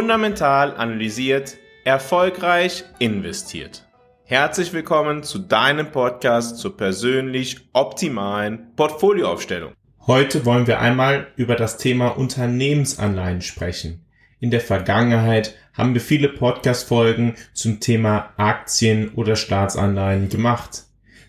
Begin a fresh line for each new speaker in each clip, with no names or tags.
Fundamental analysiert, erfolgreich investiert. Herzlich willkommen zu deinem Podcast zur persönlich optimalen Portfolioaufstellung.
Heute wollen wir einmal über das Thema Unternehmensanleihen sprechen. In der Vergangenheit haben wir viele Podcast-Folgen zum Thema Aktien oder Staatsanleihen gemacht.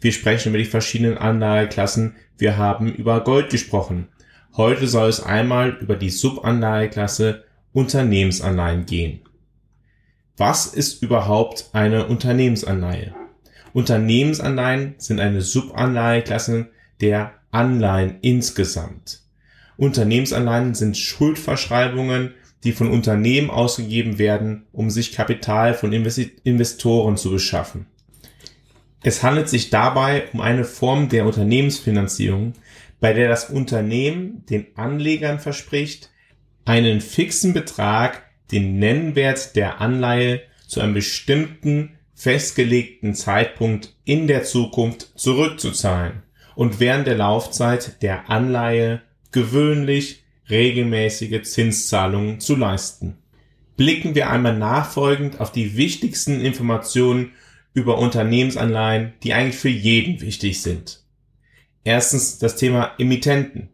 Wir sprechen über die verschiedenen Anlageklassen. Wir haben über Gold gesprochen. Heute soll es einmal über die Subanlageklasse Unternehmensanleihen gehen. Was ist überhaupt eine Unternehmensanleihe? Unternehmensanleihen sind eine Subanleiheklasse der Anleihen insgesamt. Unternehmensanleihen sind Schuldverschreibungen, die von Unternehmen ausgegeben werden, um sich Kapital von Investoren zu beschaffen. Es handelt sich dabei um eine Form der Unternehmensfinanzierung, bei der das Unternehmen den Anlegern verspricht, einen fixen Betrag, den Nennwert der Anleihe zu einem bestimmten festgelegten Zeitpunkt in der Zukunft zurückzuzahlen und während der Laufzeit der Anleihe gewöhnlich regelmäßige Zinszahlungen zu leisten. Blicken wir einmal nachfolgend auf die wichtigsten Informationen über Unternehmensanleihen, die eigentlich für jeden wichtig sind. Erstens das Thema Emittenten.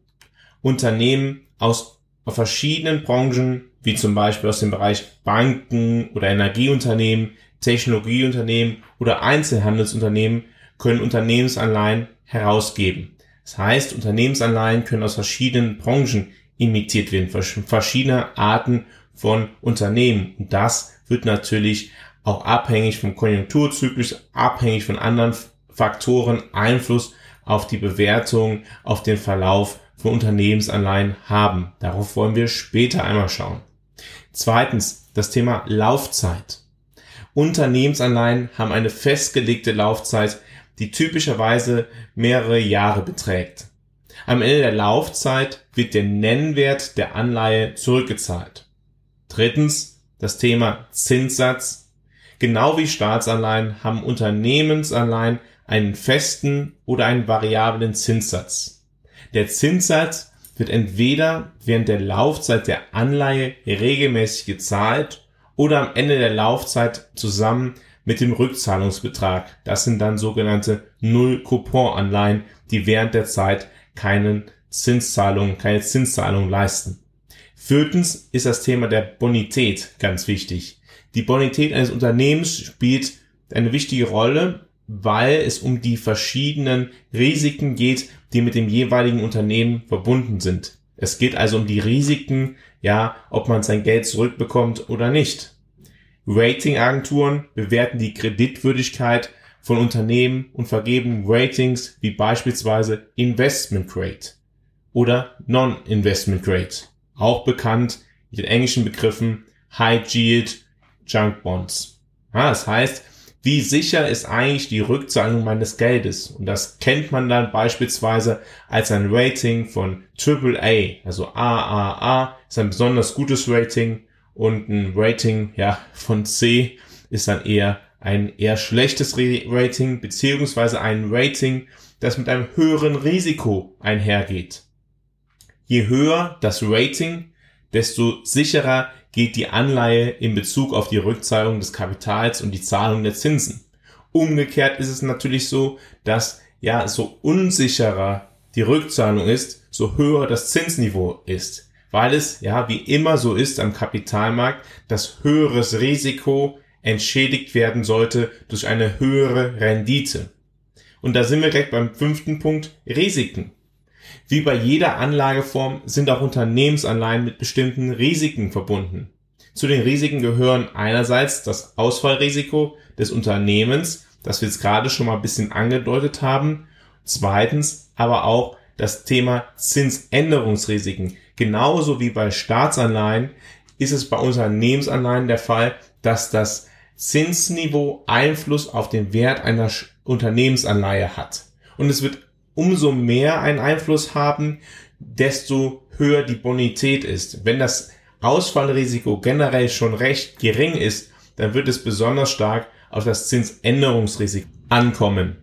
Unternehmen aus verschiedenen Branchen, wie zum Beispiel aus dem Bereich Banken oder Energieunternehmen, Technologieunternehmen oder Einzelhandelsunternehmen können Unternehmensanleihen herausgeben. Das heißt, Unternehmensanleihen können aus verschiedenen Branchen imitiert werden, verschiedene Arten von Unternehmen. Und das wird natürlich auch abhängig vom Konjunkturzyklus, abhängig von anderen Faktoren Einfluss auf die Bewertung, auf den Verlauf von Unternehmensanleihen haben. Darauf wollen wir später einmal schauen. Zweitens, das Thema Laufzeit. Unternehmensanleihen haben eine festgelegte Laufzeit, die typischerweise mehrere Jahre beträgt. Am Ende der Laufzeit wird der Nennwert der Anleihe zurückgezahlt. Drittens, das Thema Zinssatz. Genau wie Staatsanleihen haben Unternehmensanleihen einen festen oder einen variablen Zinssatz. Der Zinssatz wird entweder während der Laufzeit der Anleihe regelmäßig gezahlt oder am Ende der Laufzeit zusammen mit dem Rückzahlungsbetrag. Das sind dann sogenannte Null-Coupon-Anleihen, die während der Zeit keinen Zinszahlungen, keine Zinszahlungen leisten. Viertens ist das Thema der Bonität ganz wichtig. Die Bonität eines Unternehmens spielt eine wichtige Rolle, weil es um die verschiedenen Risiken geht, die mit dem jeweiligen Unternehmen verbunden sind. Es geht also um die Risiken, ja, ob man sein Geld zurückbekommt oder nicht. Ratingagenturen bewerten die Kreditwürdigkeit von Unternehmen und vergeben Ratings wie beispielsweise Investment Grade oder Non-Investment Grade, auch bekannt mit den englischen Begriffen High Yield Junk Bonds. Ja, das heißt, wie sicher ist eigentlich die Rückzahlung meines Geldes? Und das kennt man dann beispielsweise als ein Rating von AAA, also AAA ist ein besonders gutes Rating und ein Rating ja von C ist dann eher ein eher schlechtes Rating beziehungsweise ein Rating, das mit einem höheren Risiko einhergeht. Je höher das Rating, desto sicherer geht die Anleihe in Bezug auf die Rückzahlung des Kapitals und die Zahlung der Zinsen. Umgekehrt ist es natürlich so, dass ja so unsicherer die Rückzahlung ist, so höher das Zinsniveau ist, weil es ja wie immer so ist am Kapitalmarkt, dass höheres Risiko entschädigt werden sollte durch eine höhere Rendite. Und da sind wir gleich beim fünften Punkt, Risiken. Wie bei jeder Anlageform sind auch Unternehmensanleihen mit bestimmten Risiken verbunden. Zu den Risiken gehören einerseits das Ausfallrisiko des Unternehmens, das wir jetzt gerade schon mal ein bisschen angedeutet haben. Zweitens aber auch das Thema Zinsänderungsrisiken. Genauso wie bei Staatsanleihen ist es bei Unternehmensanleihen der Fall, dass das Zinsniveau Einfluss auf den Wert einer Unternehmensanleihe hat. Und es wird umso mehr einen Einfluss haben, desto höher die Bonität ist. Wenn das Ausfallrisiko generell schon recht gering ist, dann wird es besonders stark auf das Zinsänderungsrisiko ankommen.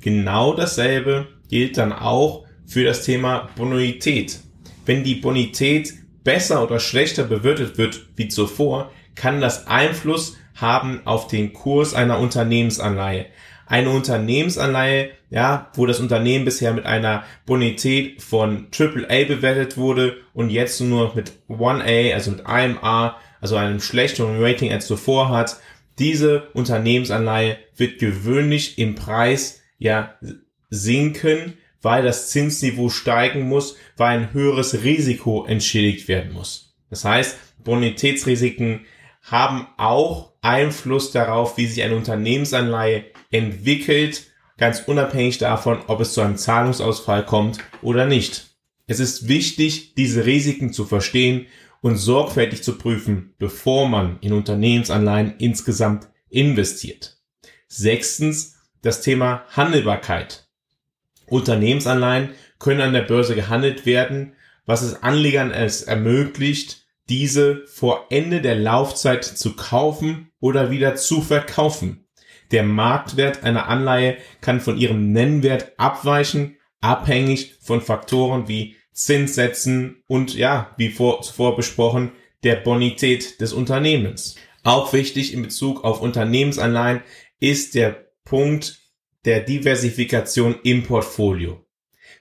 Genau dasselbe gilt dann auch für das Thema Bonität. Wenn die Bonität besser oder schlechter bewertet wird wie zuvor, kann das Einfluss haben auf den Kurs einer Unternehmensanleihe. Eine Unternehmensanleihe, ja, wo das Unternehmen bisher mit einer Bonität von AAA bewertet wurde und jetzt nur mit 1A, also mit einem A, also einem schlechteren Rating als zuvor hat. Diese Unternehmensanleihe wird gewöhnlich im Preis ja sinken, weil das Zinsniveau steigen muss, weil ein höheres Risiko entschädigt werden muss. Das heißt, Bonitätsrisiken haben auch Einfluss darauf, wie sich eine Unternehmensanleihe entwickelt, ganz unabhängig davon, ob es zu einem Zahlungsausfall kommt oder nicht. Es ist wichtig, diese Risiken zu verstehen und sorgfältig zu prüfen, bevor man in Unternehmensanleihen insgesamt investiert. Sechstens, das Thema Handelbarkeit. Unternehmensanleihen können an der Börse gehandelt werden, was es Anlegern es ermöglicht, diese vor Ende der Laufzeit zu kaufen oder wieder zu verkaufen. Der Marktwert einer Anleihe kann von ihrem Nennwert abweichen, abhängig von Faktoren wie Zinssätzen und ja, wie vor, zuvor besprochen, der Bonität des Unternehmens. Auch wichtig in Bezug auf Unternehmensanleihen ist der Punkt der Diversifikation im Portfolio.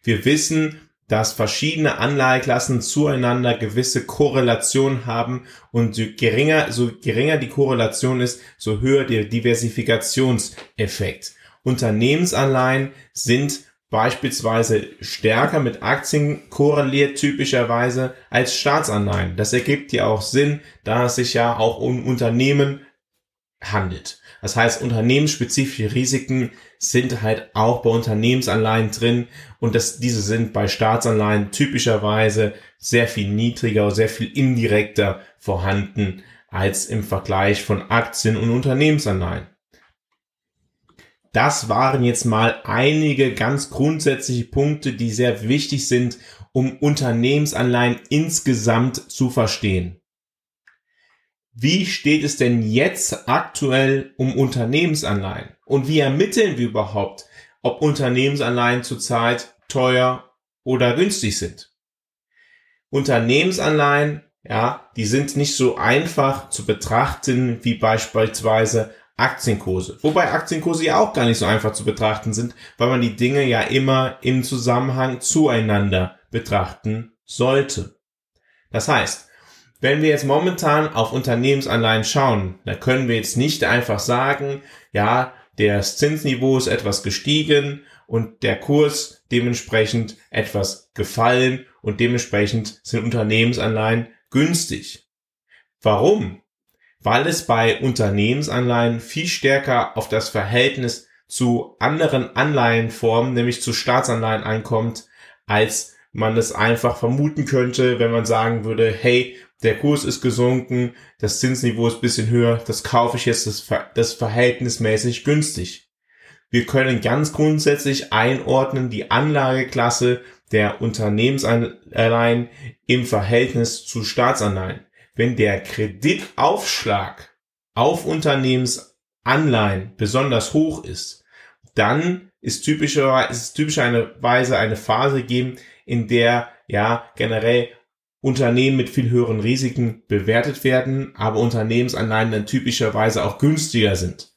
Wir wissen, dass verschiedene Anleiheklassen zueinander gewisse Korrelationen haben und so geringer, so geringer die Korrelation ist, so höher der Diversifikationseffekt. Unternehmensanleihen sind beispielsweise stärker mit Aktien korreliert typischerweise als Staatsanleihen. Das ergibt ja auch Sinn, da es sich ja auch um Unternehmen handelt. Das heißt, unternehmensspezifische Risiken sind halt auch bei Unternehmensanleihen drin und das, diese sind bei Staatsanleihen typischerweise sehr viel niedriger, sehr viel indirekter vorhanden als im Vergleich von Aktien und Unternehmensanleihen. Das waren jetzt mal einige ganz grundsätzliche Punkte, die sehr wichtig sind, um Unternehmensanleihen insgesamt zu verstehen. Wie steht es denn jetzt aktuell um Unternehmensanleihen? Und wie ermitteln wir überhaupt, ob Unternehmensanleihen zurzeit teuer oder günstig sind? Unternehmensanleihen, ja, die sind nicht so einfach zu betrachten wie beispielsweise Aktienkurse. Wobei Aktienkurse ja auch gar nicht so einfach zu betrachten sind, weil man die Dinge ja immer im Zusammenhang zueinander betrachten sollte. Das heißt, wenn wir jetzt momentan auf Unternehmensanleihen schauen, da können wir jetzt nicht einfach sagen, ja, das Zinsniveau ist etwas gestiegen und der Kurs dementsprechend etwas gefallen und dementsprechend sind Unternehmensanleihen günstig. Warum? Weil es bei Unternehmensanleihen viel stärker auf das Verhältnis zu anderen Anleihenformen, nämlich zu Staatsanleihen einkommt, als man es einfach vermuten könnte, wenn man sagen würde, hey, der Kurs ist gesunken, das Zinsniveau ist bisschen höher, das kaufe ich jetzt das, das verhältnismäßig günstig. Wir können ganz grundsätzlich einordnen die Anlageklasse der Unternehmensanleihen im Verhältnis zu Staatsanleihen. Wenn der Kreditaufschlag auf Unternehmensanleihen besonders hoch ist, dann ist typischerweise, ist typischerweise eine Phase gegeben, in der ja generell Unternehmen mit viel höheren Risiken bewertet werden, aber Unternehmensanleihen dann typischerweise auch günstiger sind.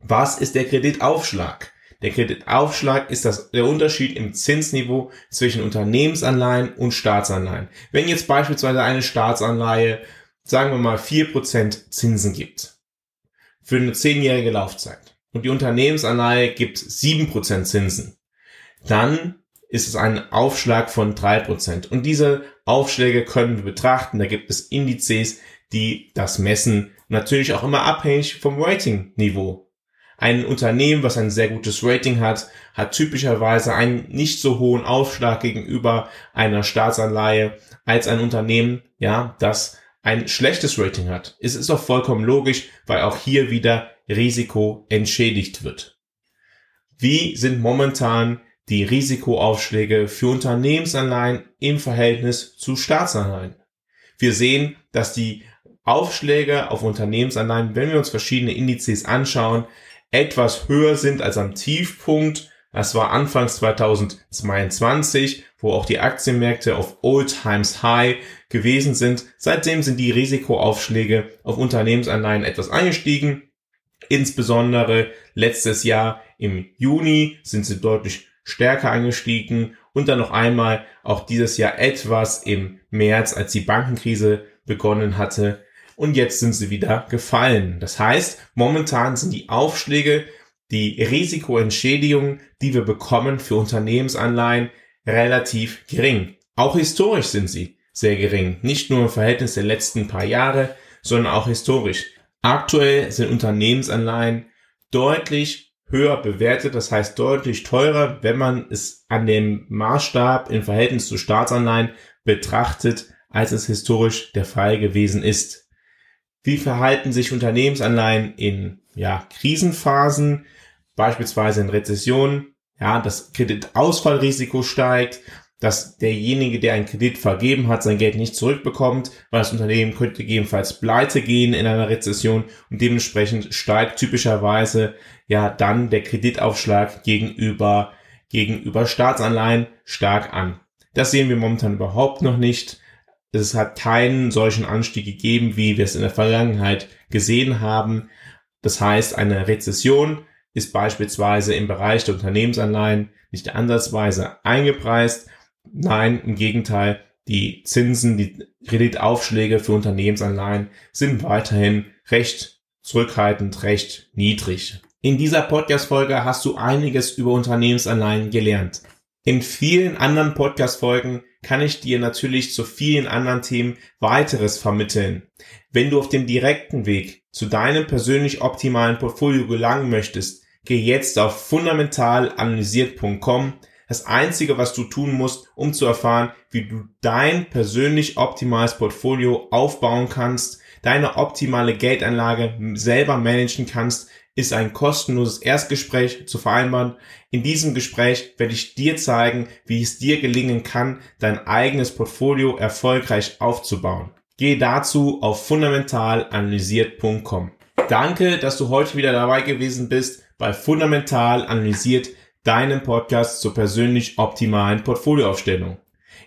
Was ist der Kreditaufschlag? Der Kreditaufschlag ist das, der Unterschied im Zinsniveau zwischen Unternehmensanleihen und Staatsanleihen. Wenn jetzt beispielsweise eine Staatsanleihe, sagen wir mal, vier Prozent Zinsen gibt, für eine zehnjährige Laufzeit, und die Unternehmensanleihe gibt sieben Prozent Zinsen, dann ist es ein Aufschlag von drei Prozent. Und diese Aufschläge können wir betrachten. Da gibt es Indizes, die das messen. Natürlich auch immer abhängig vom Ratingniveau. Ein Unternehmen, was ein sehr gutes Rating hat, hat typischerweise einen nicht so hohen Aufschlag gegenüber einer Staatsanleihe als ein Unternehmen, ja, das ein schlechtes Rating hat. Es ist auch vollkommen logisch, weil auch hier wieder Risiko entschädigt wird. Wie sind momentan die Risikoaufschläge für Unternehmensanleihen im Verhältnis zu Staatsanleihen. Wir sehen, dass die Aufschläge auf Unternehmensanleihen, wenn wir uns verschiedene Indizes anschauen, etwas höher sind als am Tiefpunkt Das war anfangs 2022, wo auch die Aktienmärkte auf Old Times High gewesen sind. Seitdem sind die Risikoaufschläge auf Unternehmensanleihen etwas angestiegen. Insbesondere letztes Jahr im Juni sind sie deutlich stärker angestiegen und dann noch einmal auch dieses Jahr etwas im März, als die Bankenkrise begonnen hatte. Und jetzt sind sie wieder gefallen. Das heißt, momentan sind die Aufschläge die Risikoentschädigung, die wir bekommen für Unternehmensanleihen, relativ gering. Auch historisch sind sie sehr gering. Nicht nur im Verhältnis der letzten paar Jahre, sondern auch historisch. Aktuell sind Unternehmensanleihen deutlich höher bewertet, das heißt deutlich teurer, wenn man es an dem Maßstab im Verhältnis zu Staatsanleihen betrachtet, als es historisch der Fall gewesen ist. Wie verhalten sich Unternehmensanleihen in ja, Krisenphasen? beispielsweise in Rezessionen, ja, das Kreditausfallrisiko steigt, dass derjenige, der einen Kredit vergeben hat, sein Geld nicht zurückbekommt, weil das Unternehmen könnte gegebenenfalls pleite gehen in einer Rezession und dementsprechend steigt typischerweise ja dann der Kreditaufschlag gegenüber, gegenüber Staatsanleihen stark an. Das sehen wir momentan überhaupt noch nicht. Es hat keinen solchen Anstieg gegeben, wie wir es in der Vergangenheit gesehen haben. Das heißt, eine Rezession ist beispielsweise im Bereich der Unternehmensanleihen nicht ansatzweise eingepreist. Nein, im Gegenteil, die Zinsen, die Kreditaufschläge für Unternehmensanleihen sind weiterhin recht zurückhaltend, recht niedrig. In dieser Podcast-Folge hast du einiges über Unternehmensanleihen gelernt. In vielen anderen Podcast-Folgen kann ich dir natürlich zu vielen anderen Themen weiteres vermitteln. Wenn du auf dem direkten Weg zu deinem persönlich optimalen Portfolio gelangen möchtest, geh jetzt auf fundamentalanalysiert.com. Das einzige, was du tun musst, um zu erfahren, wie du dein persönlich optimales Portfolio aufbauen kannst, deine optimale Geldanlage selber managen kannst, ist ein kostenloses Erstgespräch zu vereinbaren. In diesem Gespräch werde ich dir zeigen, wie es dir gelingen kann, dein eigenes Portfolio erfolgreich aufzubauen. Gehe dazu auf fundamentalanalysiert.com. Danke, dass du heute wieder dabei gewesen bist bei Fundamental Analysiert, deinem Podcast zur persönlich optimalen Portfolioaufstellung.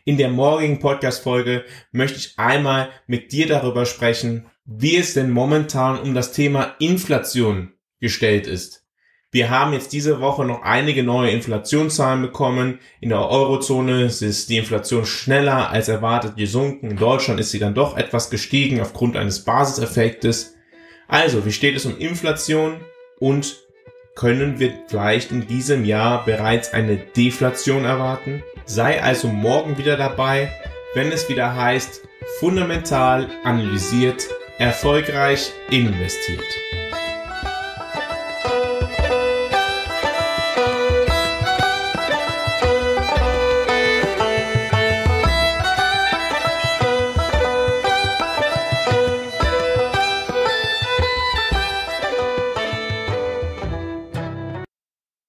In der morgigen Podcast-Folge möchte ich einmal mit dir darüber sprechen, wie es denn momentan um das Thema Inflation gestellt ist. Wir haben jetzt diese Woche noch einige neue Inflationszahlen bekommen. In der Eurozone ist die Inflation schneller als erwartet gesunken. In Deutschland ist sie dann doch etwas gestiegen aufgrund eines Basiseffektes. Also, wie steht es um Inflation und können wir vielleicht in diesem Jahr bereits eine Deflation erwarten? Sei also morgen wieder dabei, wenn es wieder heißt, fundamental analysiert, erfolgreich investiert.